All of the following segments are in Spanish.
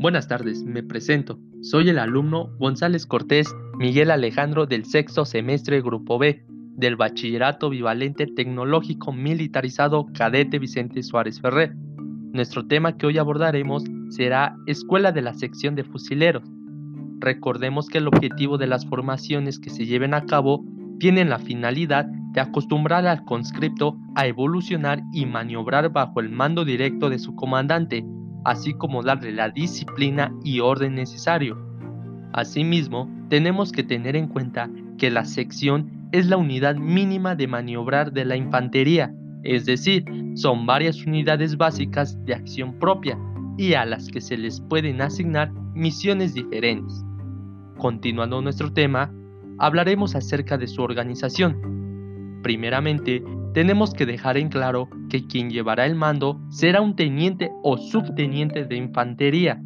Buenas tardes, me presento. Soy el alumno González Cortés Miguel Alejandro del sexto semestre Grupo B del Bachillerato Bivalente Tecnológico Militarizado Cadete Vicente Suárez Ferrer. Nuestro tema que hoy abordaremos será Escuela de la Sección de Fusileros. Recordemos que el objetivo de las formaciones que se lleven a cabo tienen la finalidad de acostumbrar al conscripto a evolucionar y maniobrar bajo el mando directo de su comandante así como darle la disciplina y orden necesario. Asimismo, tenemos que tener en cuenta que la sección es la unidad mínima de maniobrar de la infantería, es decir, son varias unidades básicas de acción propia y a las que se les pueden asignar misiones diferentes. Continuando nuestro tema, hablaremos acerca de su organización. Primeramente, tenemos que dejar en claro que quien llevará el mando será un teniente o subteniente de infantería.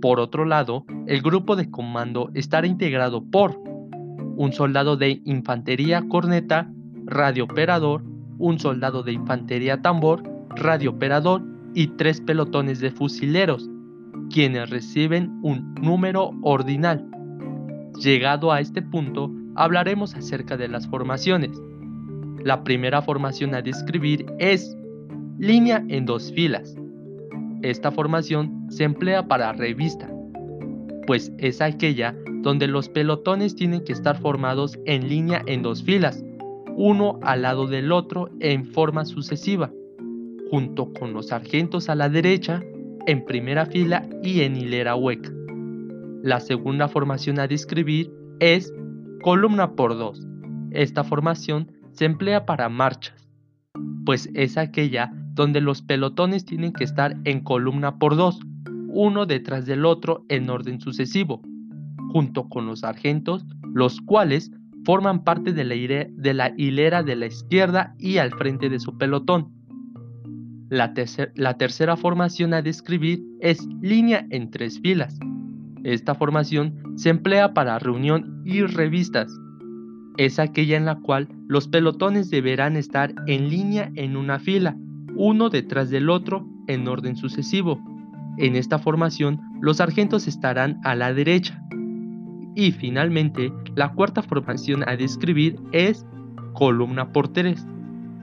Por otro lado, el grupo de comando estará integrado por un soldado de infantería corneta, radiooperador, un soldado de infantería tambor, radiooperador y tres pelotones de fusileros, quienes reciben un número ordinal. Llegado a este punto, hablaremos acerca de las formaciones. La primera formación a describir es línea en dos filas. Esta formación se emplea para revista, pues es aquella donde los pelotones tienen que estar formados en línea en dos filas, uno al lado del otro en forma sucesiva, junto con los sargentos a la derecha, en primera fila y en hilera hueca. La segunda formación a describir es columna por dos. Esta formación se emplea para marchas, pues es aquella donde los pelotones tienen que estar en columna por dos, uno detrás del otro en orden sucesivo, junto con los sargentos, los cuales forman parte de la, hilera de la izquierda y al frente de su pelotón. La, la tercera formación a describir es línea en tres filas. Esta formación se emplea para reunión y revistas, es aquella en la cual los pelotones deberán estar en línea en una fila, uno detrás del otro en orden sucesivo. En esta formación, los sargentos estarán a la derecha. Y finalmente, la cuarta formación a describir es columna por tres.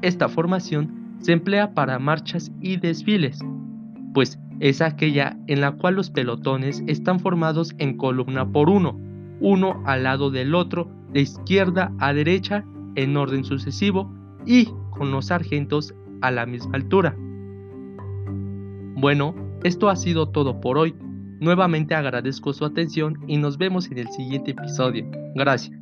Esta formación se emplea para marchas y desfiles, pues es aquella en la cual los pelotones están formados en columna por uno, uno al lado del otro de izquierda a derecha en orden sucesivo y con los sargentos a la misma altura. Bueno, esto ha sido todo por hoy. Nuevamente agradezco su atención y nos vemos en el siguiente episodio. Gracias.